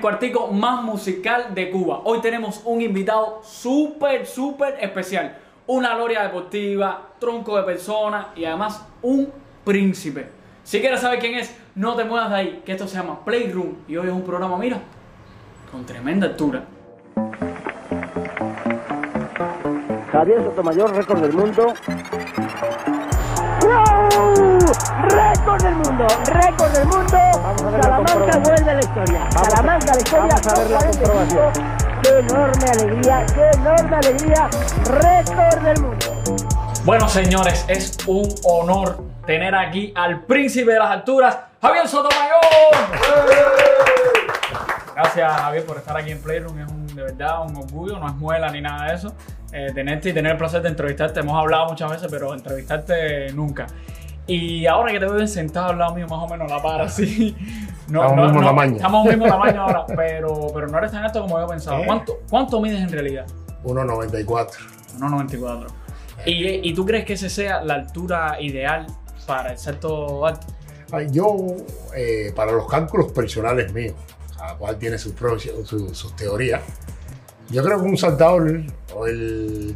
el cuartico más musical de Cuba. Hoy tenemos un invitado súper, súper especial. Una gloria deportiva, tronco de persona y además un príncipe. Si quieres saber quién es, no te muevas de ahí, que esto se llama Playroom y hoy es un programa, mira, con tremenda altura. Javier Sotomayor, récord del mundo. ¡Wow! ¡Récord del mundo! ¡Récord del mundo! Salamanca vuelve a la historia. Salamanca a la historia. vamos a ver la 45. comprobación. ¡Qué enorme alegría! ¡Qué enorme alegría! ¡Récord del mundo! Bueno, señores, es un honor tener aquí al príncipe de las alturas, Javier Sotomayor. Gracias, Javier, por estar aquí en Playroom. Es un, de verdad un orgullo, no es muela ni nada de eso. eh, tenerte y tener el placer de entrevistarte. Hemos hablado muchas veces, pero entrevistarte nunca. Y ahora que te veo sentado al lado mío, más o menos la para así. No, Estamos no, mismo no, tamaño. Estamos mismo tamaño ahora, pero, pero no eres tan alto como yo pensaba. ¿Eh? ¿Cuánto, ¿Cuánto mides en realidad? 1.94. 1,94. ¿Y, ¿Y tú crees que ese sea la altura ideal para el salto alto? Yo, eh, para los cálculos personales míos, cada cual tiene sus, sus, sus teorías, yo creo que un saltador, o el-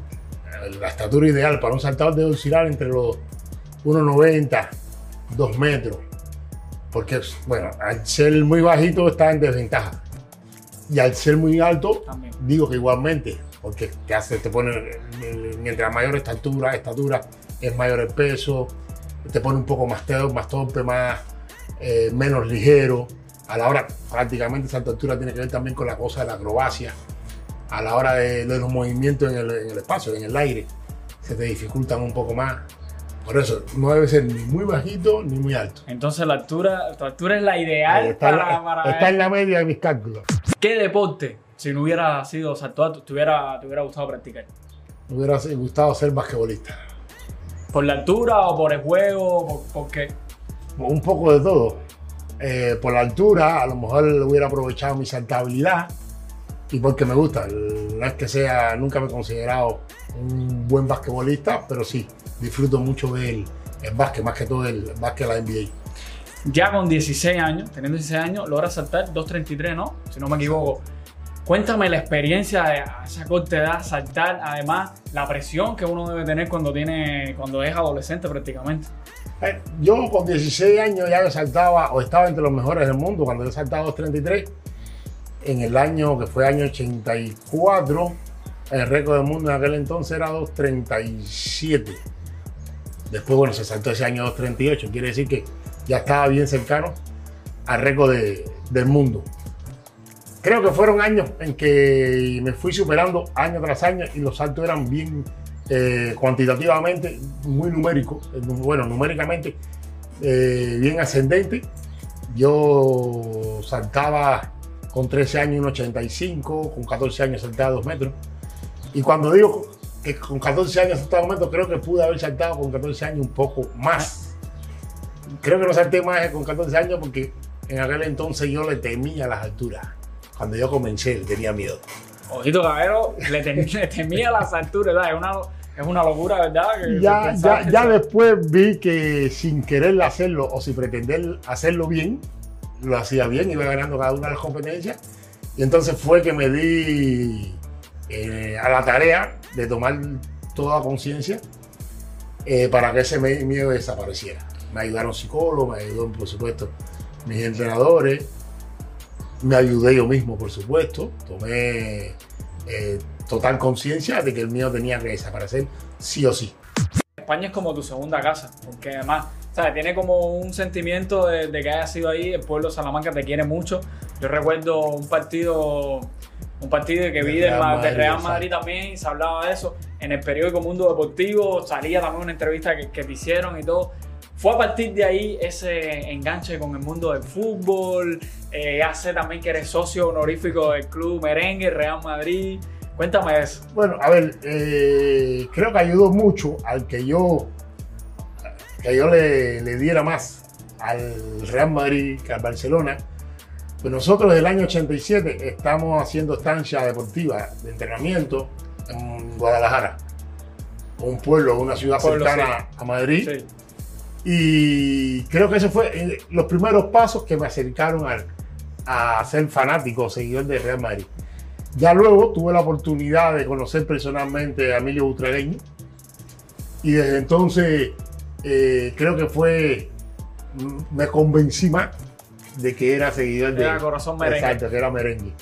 la estatura ideal para un saltador debe oscilar entre los 1,90, 2 metros. Porque, bueno, al ser muy bajito está en desventaja. Y al ser muy alto, También. digo que igualmente, porque te hace, te pone, mientras mayor estatura, estatura, es mayor el peso, te pone un poco más, teo- más torpe, más, eh, menos ligero. A la hora, prácticamente esa altura tiene que ver también con la cosa de la acrobacia. A la hora de, de los movimientos en el, en el espacio, en el aire, se te dificultan un poco más. Por eso, no debe ser ni muy bajito ni muy alto. Entonces la altura, tu altura es la ideal Está, en la- para, para- está en la media de mis cálculos. ¿Qué deporte, si no hubiera sido salto alto, te hubiera, te hubiera gustado practicar? Me hubiera gustado ser basquetbolista. ¿Por la altura o por el juego? ¿Por, por qué? un poco de todo. Eh, por la altura, a lo mejor hubiera aprovechado mi saltabilidad y porque me gusta. No es que sea, nunca me he considerado un buen basquetbolista, pero sí, disfruto mucho del el básquet, más que todo el básquet de la NBA. Ya con 16 años, teniendo 16 años, logras saltar 2.33, ¿no? Si no me equivoco. Cuéntame la experiencia de a esa corta edad saltar, además la presión que uno debe tener cuando tiene, cuando es adolescente prácticamente. Eh, Yo con 16 años ya saltaba o estaba entre los mejores del mundo cuando yo saltaba 2.33. En el año que fue año 84, el récord del mundo en aquel entonces era 2.37. Después, bueno, se saltó ese año 2.38. Quiere decir que ya estaba bien cercano al récord de- del mundo. Creo que fueron años en que me fui superando año tras año y los saltos eran bien eh, cuantitativamente muy numéricos, eh, bueno, numéricamente eh, bien ascendente. Yo saltaba con 13 años un 85, con 14 años saltaba 2 metros. Y cuando digo que con 14 años saltaba 2 metros, creo que pude haber saltado con 14 años un poco más. Creo que no salté más con 14 años porque en aquel entonces yo le temía las alturas. Cuando yo comencé, le tenía miedo. Ojito Cabero le, tem- le temía las alturas, ¿verdad? Es una, es una locura, ¿verdad? Que ya, ya, ya después vi que sin querer hacerlo o sin pretender hacerlo bien, lo hacía bien, iba ganando cada una de las competencias. Y entonces fue que me di eh, a la tarea de tomar toda conciencia eh, para que ese miedo desapareciera. Me ayudaron psicólogos, me ayudaron, por supuesto, mis entrenadores. Me ayudé yo mismo, por supuesto. Tomé eh, total conciencia de que el miedo tenía que desaparecer sí o sí. España es como tu segunda casa, porque además, ¿sabes? Tiene como un sentimiento de, de que hayas sido ahí, el pueblo de Salamanca te quiere mucho. Yo recuerdo un partido, un partido que vi De del Real Madrid, Real. Madrid también, se hablaba de eso. En el periódico Mundo Deportivo salía también una entrevista que, que te hicieron y todo. Fue a partir de ahí ese enganche con el mundo del fútbol. Eh, sé también que eres socio honorífico del club Merengue, Real Madrid. Cuéntame eso. Bueno, a ver, eh, creo que ayudó mucho al que yo, que yo le, le diera más al Real Madrid que al Barcelona. Pues nosotros desde el año 87 estamos haciendo estancia deportiva de entrenamiento en Guadalajara, un pueblo, una ciudad Pueblo, cercana a Madrid. Sí. Y creo que esos fueron los primeros pasos que me acercaron a ser fanático, seguidor de Real Madrid. Ya luego tuve la oportunidad de conocer personalmente a Emilio Butragueño y desde entonces eh, creo que fue, me convencí más de que era seguidor de... Era corazón merengue. Exacto, que era merengue.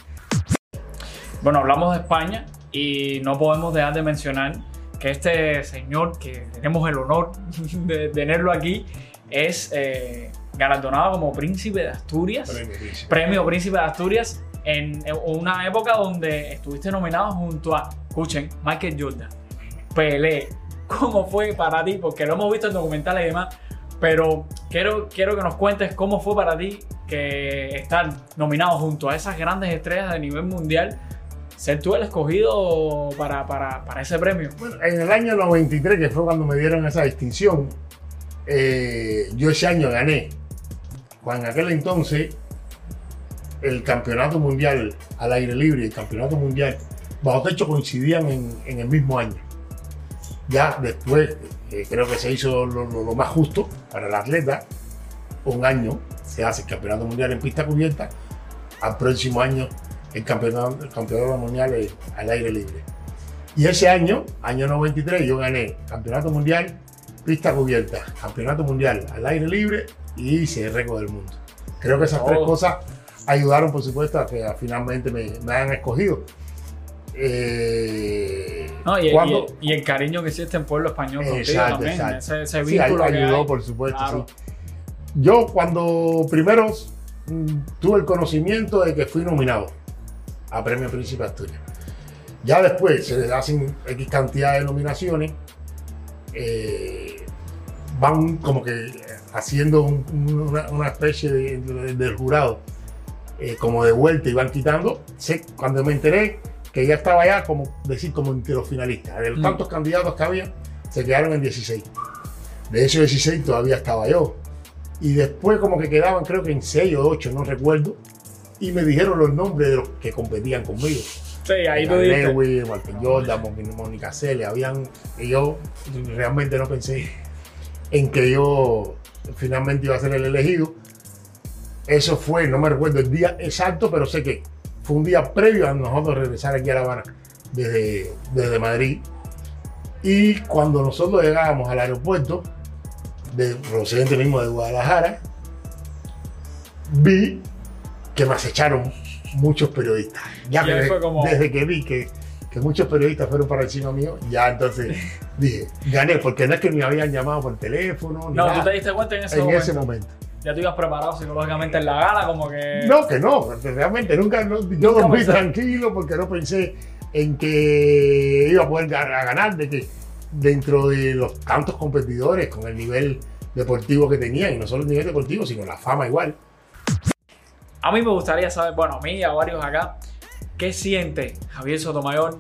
Bueno, hablamos de España y no podemos dejar de mencionar que este señor, que tenemos el honor de tenerlo aquí, es eh, galardonado como Príncipe de Asturias, Premio Príncipe. Premio Príncipe de Asturias, en una época donde estuviste nominado junto a, escuchen, Michael Jordan, Pelé. ¿Cómo fue para ti? Porque lo hemos visto en documentales y demás, pero quiero, quiero que nos cuentes cómo fue para ti que estar nominado junto a esas grandes estrellas de nivel mundial, ser tú el escogido para, para, para ese premio. En el año 93, que fue cuando me dieron esa distinción, eh, yo ese año gané. Cuando en aquel entonces el campeonato mundial al aire libre y el campeonato mundial bajo techo coincidían en, en el mismo año. Ya después eh, creo que se hizo lo, lo- lo más justo para el atleta. Un año se hace el campeonato mundial en pista cubierta, al próximo año el campeonato, el campeonato mundial eh, al aire libre. Y ese año, año 93, yo gané campeonato mundial, pista cubierta, campeonato mundial al aire libre y hice el récord del mundo. Creo que esas tres Oh. cosas ayudaron, por supuesto, a que finalmente me, me hayan escogido. Eh, No, y, cuando- y- y el cariño que existe en pueblo español contigo Exacto, también, exacto. ese, ese Sí, que ayudó, hay. por supuesto, Claro. sí. Yo cuando primero mm, tuve el conocimiento de que fui nominado a Premio Príncipe Asturias. Ya después se hacen X cantidad de nominaciones, eh, van como que haciendo un- un- una, una especie de, de- del jurado, eh, como de vuelta y van quitando. Sé, cuando me enteré que ya estaba ya, como decir, como entre los finalistas. De los Mm. tantos candidatos que había, se quedaron en 16. De esos 16 todavía estaba yo. Y después como que quedaban creo que en 6 o 8, no recuerdo. Y me dijeron los nombres de los que competían conmigo. Sí, ahí dijiste. Lewis, Walter Jordan, Mónica Cele, habían... Y yo realmente no pensé en que yo finalmente iba a ser el elegido. Eso fue, no me recuerdo el día exacto, pero sé que fue un día previo a nosotros regresar aquí a La Habana desde, desde Madrid. Y cuando nosotros llegábamos al aeropuerto, de procedente mismo de Guadalajara, vi que me acecharon muchos periodistas. Ya Y que ahí de- fue como- desde que vi que, que muchos periodistas fueron para encima mío, ya entonces dije, gané, porque no es que me habían llamado por teléfono, ni No, nada, tú te diste cuenta en ese en momento. ese momento. Ya tú ibas preparado psicológicamente en la gala, como que. No, que no, realmente nunca, no- yo dormí pensé. tranquilo porque no pensé en que iba a poder a ganar, de que dentro de los tantos competidores con el nivel deportivo que tenían, y no solo el nivel deportivo, sino la fama igual. A mí me gustaría saber, bueno, a mí y a varios acá, ¿qué siente Javier Sotomayor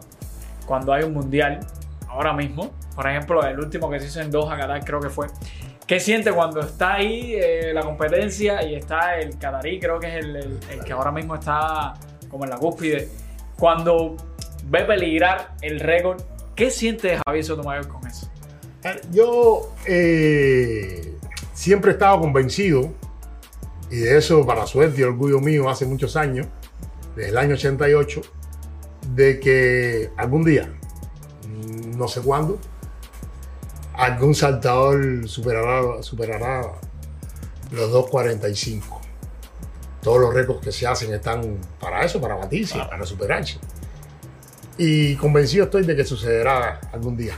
cuando hay un mundial ahora mismo? Por ejemplo, el último que se hizo en Doha, Qatar, creo que fue. ¿Qué siente cuando está ahí eh, la competencia y está el Qatarí, creo que es el, el- el que ahora mismo está como en la cúspide? Cuando ve peligrar el récord, ¿qué siente Javier Sotomayor con eso? Yo eh, siempre he estado convencido, y de eso, para suerte y orgullo mío, hace muchos años, desde el año 88, de que algún día, mm, no sé cuándo, algún saltador superará, superará los 2.45. Todos los récords que se hacen están para eso, para batirse, para superarse. Y convencido estoy de que sucederá algún día.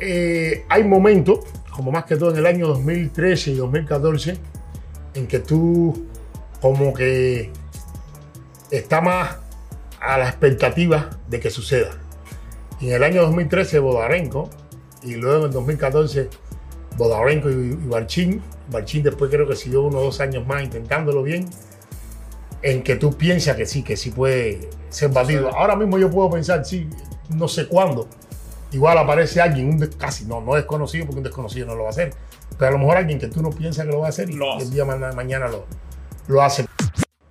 Eh, hay momentos, como más que todo en el año 2013 y 2014, en que tú como que está más a la expectativa de que suceda. En el año 2013 Bodarenko y luego en el 2014 Bodarenko y, y Barchín. Barchín después creo que siguió uno o dos años más intentándolo bien. En que tú piensas que sí, que sí puede ser batido. Sí. Ahora mismo yo puedo pensar, sí, no sé cuándo. Igual aparece alguien, un casi no, no desconocido, porque un desconocido no lo va a hacer. Pero a lo mejor alguien que tú no piensas que lo va a hacer y Lo el día ma- mañana lo, lo hace.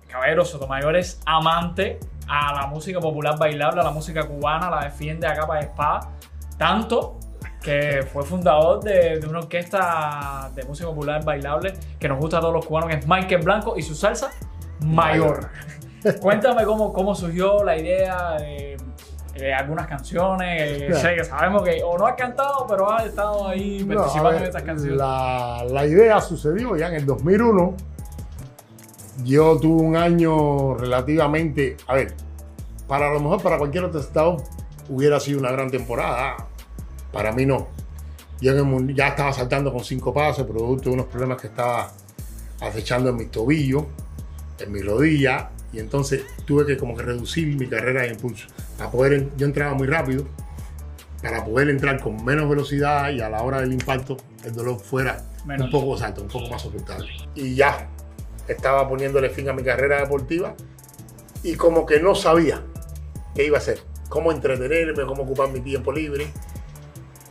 Caballero Sotomayor es amante a la música popular bailable, a la música cubana, la defiende a capa de espada, tanto que fue fundador de, de una orquesta de música popular bailable que nos gusta a todos los cubanos, que es Michael Blanco y su salsa Mayor. Cuéntame cómo, cómo surgió la idea de, de algunas canciones. eh, Ya. sé que sabemos que o no has cantado, pero has estado ahí No, participando a ver, en estas canciones. La, la idea sucedió ya en el 2001. Yo tuve un año relativamente, a ver, para lo mejor para cualquier otro estado hubiera sido una gran temporada. Para mí no. Yo ya estaba saltando con cinco pasos, producto de unos problemas que estaba acechando en mis tobillos, en mi rodilla, y entonces tuve que como que reducir mi carrera de impulso. Para poder, yo entraba muy rápido, para poder entrar con menos velocidad y a la hora del impacto el dolor fuera Menos. un poco alto, un poco más soportable. Y ya estaba poniéndole fin a mi carrera deportiva y como que no sabía qué iba a hacer, cómo entretenerme, cómo ocupar mi tiempo libre.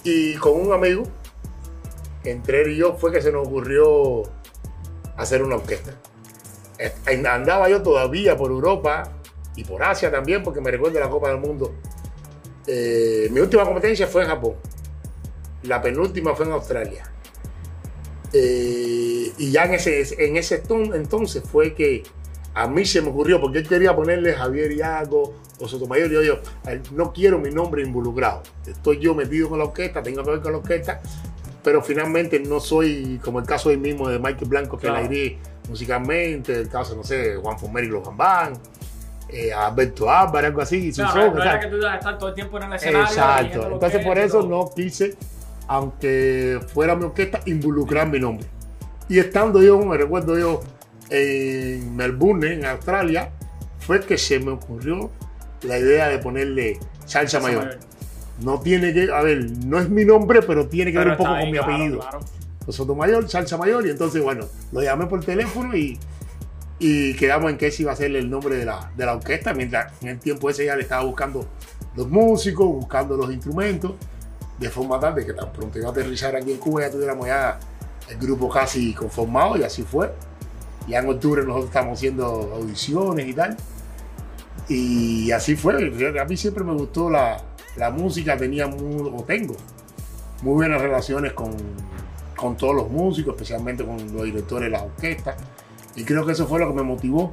Y con un amigo, entre él y yo, fue que se nos ocurrió hacer una orquesta. Eh, Andaba yo todavía por Europa y por Asia también, porque me recuerdo la Copa del Mundo. Eh, mi última competencia fue en Japón. La penúltima fue en Australia. Eh, y ya en ese, en ese ton- entonces fue que a mí se me ocurrió, porque él quería ponerle Javier Iago o Sotomayor, y yo, yo "Ay, no quiero mi nombre involucrado. Estoy yo metido con la orquesta, tengo que ver con la orquesta, pero finalmente no soy como el caso hoy mismo de Michael Blanco, que Claro. la iré musicalmente, el caso, no sé, Juan Fomeri y los Gambán, eh, Alberto Álvarez, algo así. No, Suso, no, no o sea, era que tú ibas a estar todo el tiempo en el escenario. Exacto. Entonces que por es, eso todo. no quise, aunque fuera mi orquesta, involucrar mi nombre. Y estando yo, me recuerdo yo, en Melbourne, en Australia, fue que se me ocurrió la idea de ponerle salsa mayor. No tiene que, a ver, no es mi nombre, pero tiene que Pero ver un poco con mi claro, apellido. claro. Sotomayor, salsa mayor, y entonces, bueno, lo llamé por teléfono y, y quedamos en que ese iba a ser el nombre de la, de la orquesta, mientras en el tiempo ese ya le estaba buscando los músicos, buscando los instrumentos, de forma tal de que tan pronto iba a aterrizar aquí en Cuba ya tuviéramos ya el grupo casi conformado y así fue. Ya en octubre nosotros estamos haciendo audiciones y tal. Y así fue. A mí siempre me gustó la, la música, tenía muy, o tengo muy buenas relaciones con, con todos los músicos, especialmente con los directores de las orquestas. Y creo que eso fue lo que me motivó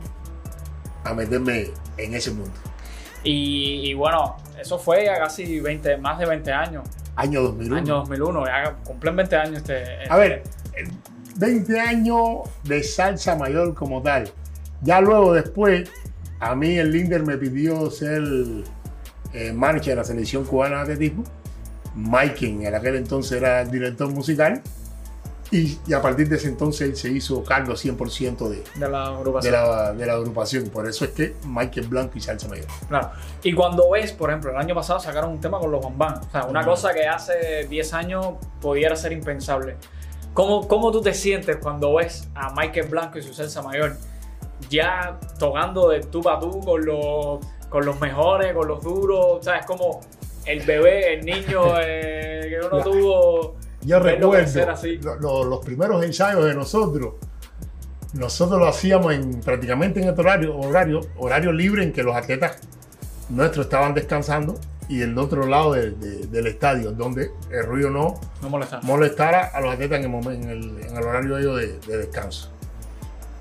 a meterme en ese mundo. Y, y bueno, eso fue ya casi 20, más de 20 años. Año 2001. Año 2001, ya cumplen 20 años este. A ver, eh, 20 años de salsa mayor como tal. Ya luego después, a mí el Linder me pidió ser eh, manager de la selección cubana de atletismo. Mike, en aquel entonces era el director musical. Y, y a partir de ese entonces él se hizo cargo 100% de, de la de, agrupación. la, de la agrupación. Por eso es que Michael Blanco y Salsa Mayor. Claro. Y cuando ves, por ejemplo, el año pasado sacaron un tema con los Bambán. O sea, una cosa que hace 10 años pudiera ser impensable. ¿Cómo, ¿Cómo tú te sientes cuando ves a Michael Blanco y su salsa mayor ya tocando de tú para tú con los, con los mejores, con los duros? O sea, es como el bebé, el niño eh, que uno tuvo. Yo recuerdo lo- lo- los primeros ensayos de nosotros. Nosotros lo hacíamos en, prácticamente en este horario, horario, horario libre en que los atletas nuestros estaban descansando y del otro lado de- de- del estadio, donde el ruido no No molesta. molestara a los atletas en el, momen- en el, en el horario de, ellos de, de descanso.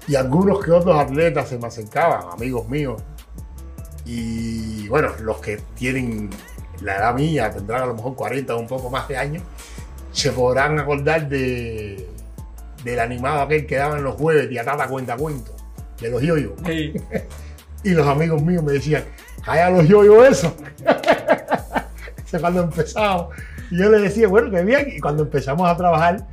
Y algunos que otros atletas se me acercaban, amigos míos. Y bueno, los que tienen la edad mía, tendrán a lo mejor 40 o un poco más de años, se podrán acordar de, del animado aquel que daban los jueves, Tiatata Cuenta Cuento, de los yoyos. Sí. Y los amigos míos me decían, calla los yoyos eso. Eso es cuando empezamos. Y yo les decía, bueno, que bien. Y cuando empezamos a trabajar,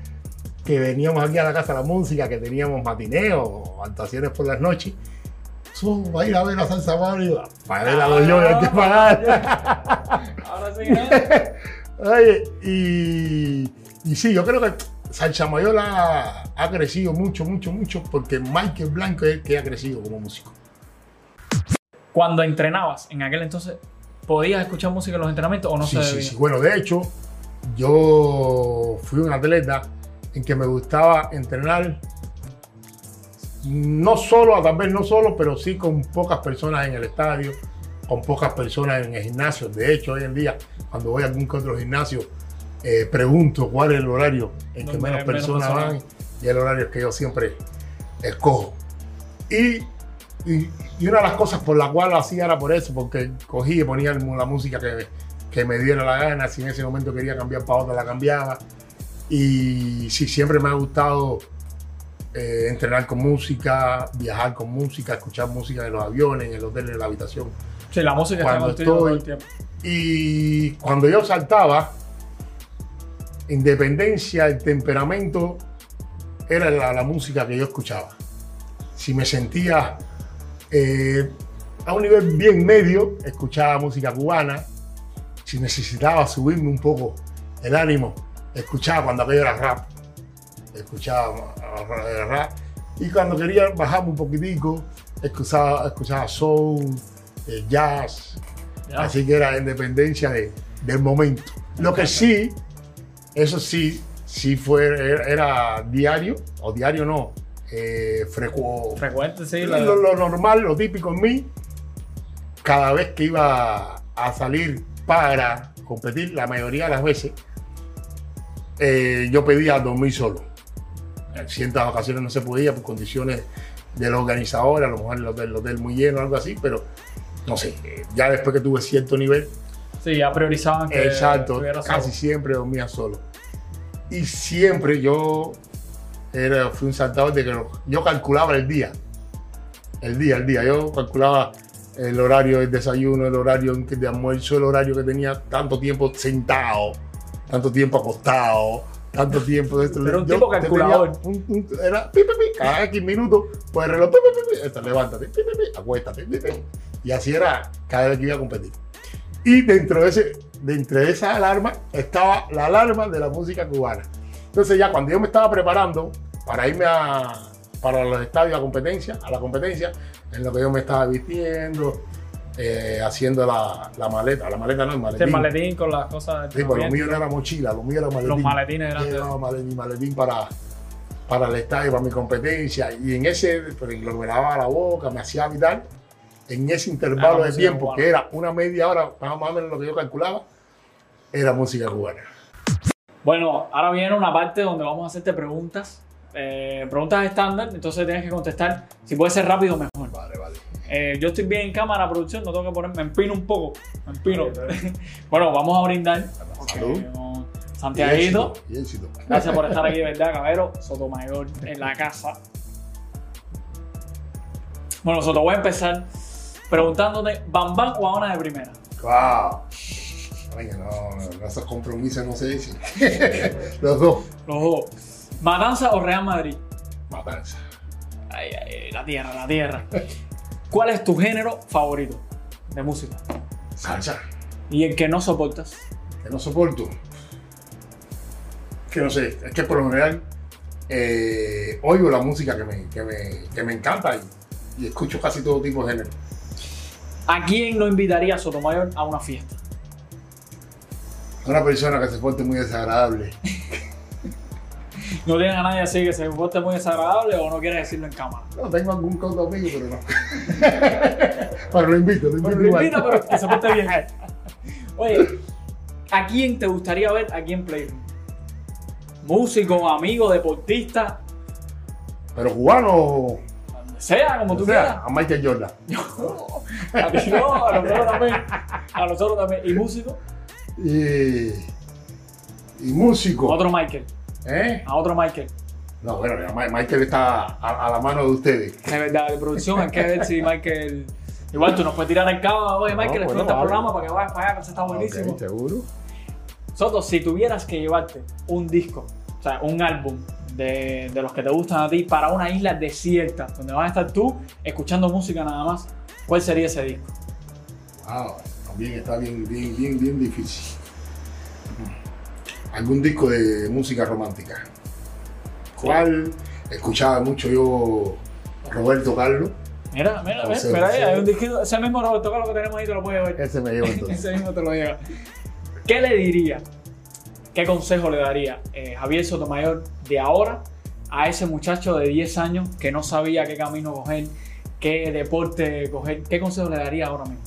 que veníamos aquí a la Casa de la Música, que teníamos matineos o actuaciones por las noches, "Son, va a ir a ver a Salsa Mario. Para ver a los yoyos hay que pagar. Ahora sí, ¿eh? Oye, y, y sí, yo creo que Salsa Mayor ha, crecido mucho, mucho, mucho, porque Michael Blanco es el que ha crecido como músico. Cuando entrenabas en aquel entonces, ¿podías escuchar música en los entrenamientos o no sí, se sí. Bueno, de hecho, yo fui un atleta en que me gustaba entrenar no solo, tal vez no solo, pero sí con pocas personas en el estadio, con pocas personas en el gimnasio. De hecho, hoy en día, cuando voy a algún que otro gimnasio, eh, pregunto cuál es el horario en que menos personas van y el horario que yo siempre escojo. Y y, y una de las cosas por la cual lo hacía era por eso, porque cogí y ponía la música que, que me diera la gana. Si en ese momento quería cambiar para otra, la cambiaba. Y sí, siempre me ha gustado eh, entrenar con música, viajar con música, escuchar música en los aviones, en el hotel, en la habitación. Sí, la música Cuando está contigo todo el estoy- tiempo. Y cuando yo saltaba, independencia, el temperamento, era la, la música que yo escuchaba. Si me sentía eh, a un nivel bien medio, escuchaba música cubana. Si necesitaba subirme un poco el ánimo, escuchaba cuando aquello era rap. Escuchaba eh, rap. Y cuando quería bajarme un poquitico, escuchaba, escuchaba soul, eh, jazz. Así que era independencia de- del momento. Lo que sí, eso sí, sí fue, era, era diario, o diario no, eh, frecu- Frecuente, sí. la- lo, lo normal, lo típico en mí, cada vez que iba a salir para competir, la mayoría de las veces, eh, yo pedía dormir solo. En ciertas ocasiones no se podía por condiciones del organizador, a lo mejor el hotel, el hotel muy lleno, algo así, pero no sé, ya después que tuve cierto nivel, Sí, ya priorizaban que Exacto, solo. casi siempre dormía solo. Y siempre yo era, fui un saltador de que yo calculaba el día. El día, el día. Yo calculaba el horario del desayuno, el horario de almuerzo, el horario que tenía tanto tiempo sentado, tanto tiempo acostado, tanto tiempo de esto. Era un Yo tipo calculador. un- un- era pi, pi, pi, cada X minutos, pues el reloj, levántate, acuéstate. Y así era cada vez que iba a competir. Y dentro de, ese, dentro de esa alarma estaba la alarma de la música cubana. Entonces ya cuando yo me estaba preparando para irme a, para los estadios a competencia, a la competencia, en lo que yo me estaba vistiendo, eh, haciendo la, la maleta, la maleta no, el Sí, maletín. el maletín con las cosas. Sí, pues lo mío no era mochila, lo mío era maletín. Los maletines grandes. Llevaba male- mi maletín para, para el estadio, para mi competencia. Y en ese, pues, lo me lavaba la boca, me hacía vital. En ese intervalo de tiempo, cubana. que era una media hora, más o menos lo que yo calculaba, era música cubana. Bueno, ahora viene una parte donde vamos a hacerte preguntas. eh, preguntas estándar, entonces tienes que contestar. Si puede ser rápido, mejor. Vale, vale. Eh, yo estoy bien en cámara, producción, no tengo que poner, me empino un poco. Me empino. bueno, vamos a brindar. Salud. Eh, Y Santiaguito. éxito, y éxito. Gracias por estar aquí, de verdad, Cabero. Sotomayor en la casa. Bueno, Soto, voy a empezar preguntándote, ¿Bam Bam o Habana de primera? Wow. No, no, esos compromisos no se dicen. Los dos. Los dos. ¿Matanza o Real Madrid? Matanza. Ay, ay, la tierra, la tierra. ¿Cuál es tu género favorito de música? Salsa. ¿Y el que no soportas? que no soporto. Que no sé, es que por lo general eh, oigo la música que me, que me, que me encanta y, y escucho casi todo tipo de género. ¿A quién no invitaría a Sotomayor a una fiesta? Una persona que se porte muy desagradable. ¿No tienes a nadie así que se porte muy desagradable o no quieres decirlo en cámara? No, tengo algún cauto amigo, pero no. pero lo invito, lo invito. Bueno, lo igual. invito, pero que se porte bien. Oye, ¿a quién te gustaría ver aquí en Playroom? ¿Músico, amigo, deportista? Pero cubano, sea, como o tú sea, quieras. a Michael Jordan. A ti no, a nosotros también. A nosotros también. ¿Y músico? Y, y músico. Otro Michael. ¿Eh? A otro Michael. No, bueno, Michael está a, a la mano de ustedes. De verdad, de producción, hay que ver si Michael. Igual tú nos puedes tirar el cabo, oye Michael, No, bueno, este vale. programa para que vayas para allá, que eso está buenísimo. Ok, seguro. Soto, si tuvieras que llevarte un disco, o sea, un álbum de, de los que te gustan a ti para una isla desierta, donde vas a estar tú escuchando música nada más, ¿cuál sería ese disco? Wow, también está bien, bien, bien, bien difícil. Algún disco de música romántica. ¿Cuál? Escuchaba mucho yo Roberto Carlos. Mira, mira, mira no ahí, hay un disquito, ese mismo Roberto Carlos que tenemos ahí te lo puedes ver. Ese me llevo entonces. Ese mismo te lo lleva. ¿Qué le diría? ¿Qué consejo le daría eh, Javier Sotomayor de ahora a ese muchacho de 10 años que no sabía qué camino coger, qué deporte coger? ¿Qué consejo le daría ahora mismo?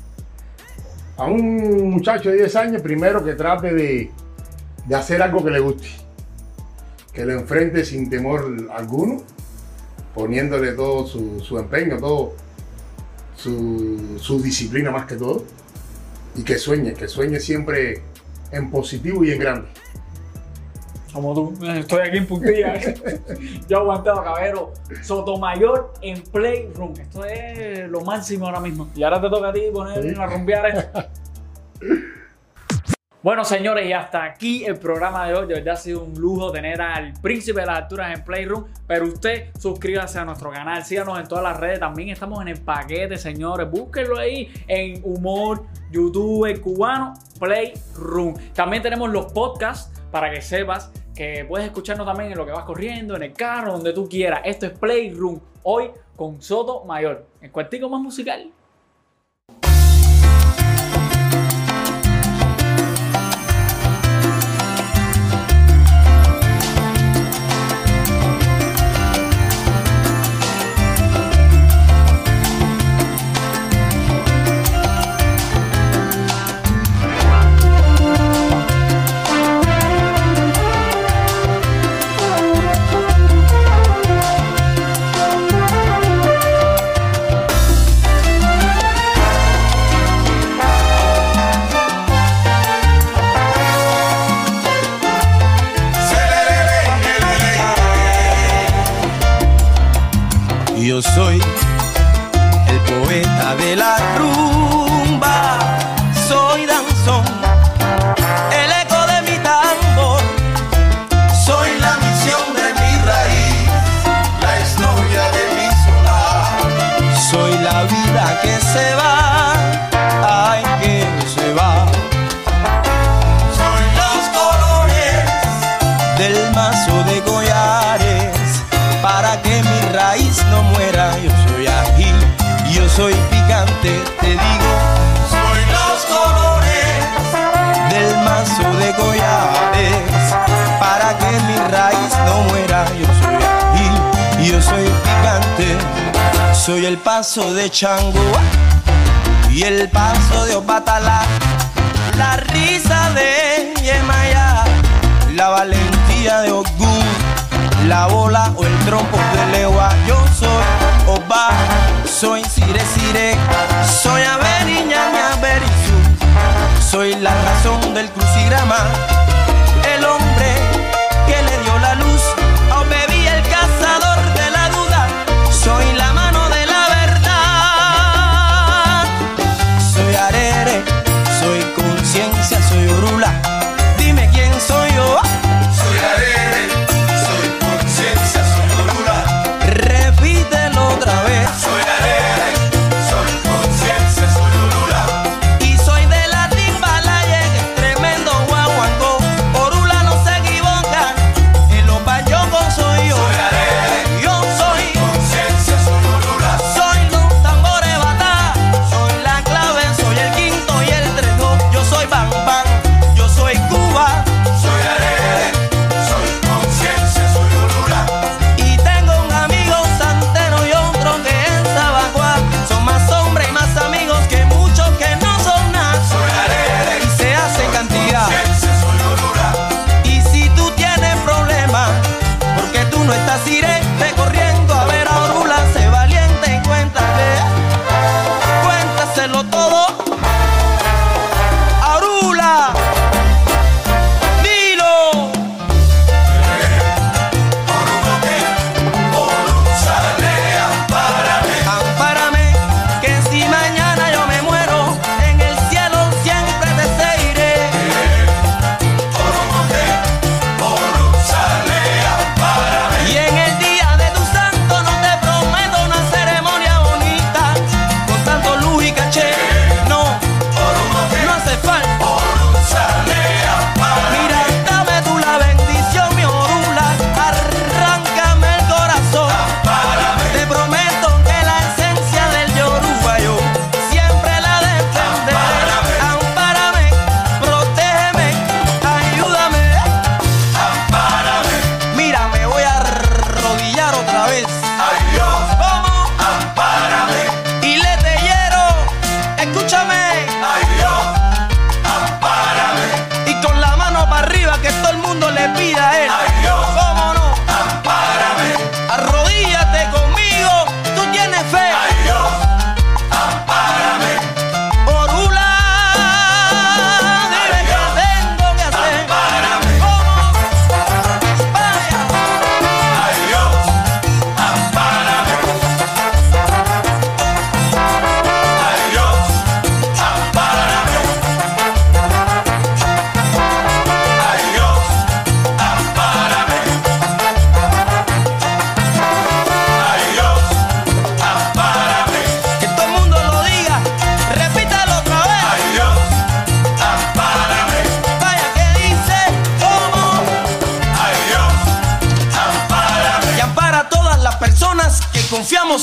A un muchacho de 10 años, primero que trate de, de hacer algo que le guste. Que lo enfrente sin temor alguno, poniéndole todo su, empeño, todo, su disciplina más que todo. Y que sueñe, que sueñe siempre en positivo y en grande. Como tú, estoy aquí en puntilla. Yo aguantado, cabero. Sotomayor en Playroom. Esto es lo máximo ahora mismo. Y ahora te toca a ti poner Sí. a rumbear esto. Bueno, señores, y hasta aquí el programa de hoy. De verdad ha sido un lujo tener al príncipe de las alturas en Playroom. Pero usted suscríbase a nuestro canal, síganos en todas las redes. También estamos en el paquete, señores. Búsquenlo ahí en Humor, YouTube, cubano, Playroom. También tenemos los podcasts para que sepas que puedes escucharnos también en lo que vas corriendo, en el carro, donde tú quieras. Esto es Playroom. Hoy con Soto Mayor. El cuartico más musical. Yo soy el poeta de la rumba, soy el paso de Chango y el paso de Opatalá, la risa de Yemaya, la valentía de Ogún, la bola o el trompo de Lewa. Yo soy Oba, soy Sire Sire, soy Averiña Averizu, soy la razón del crucigrama, quién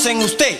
en usted.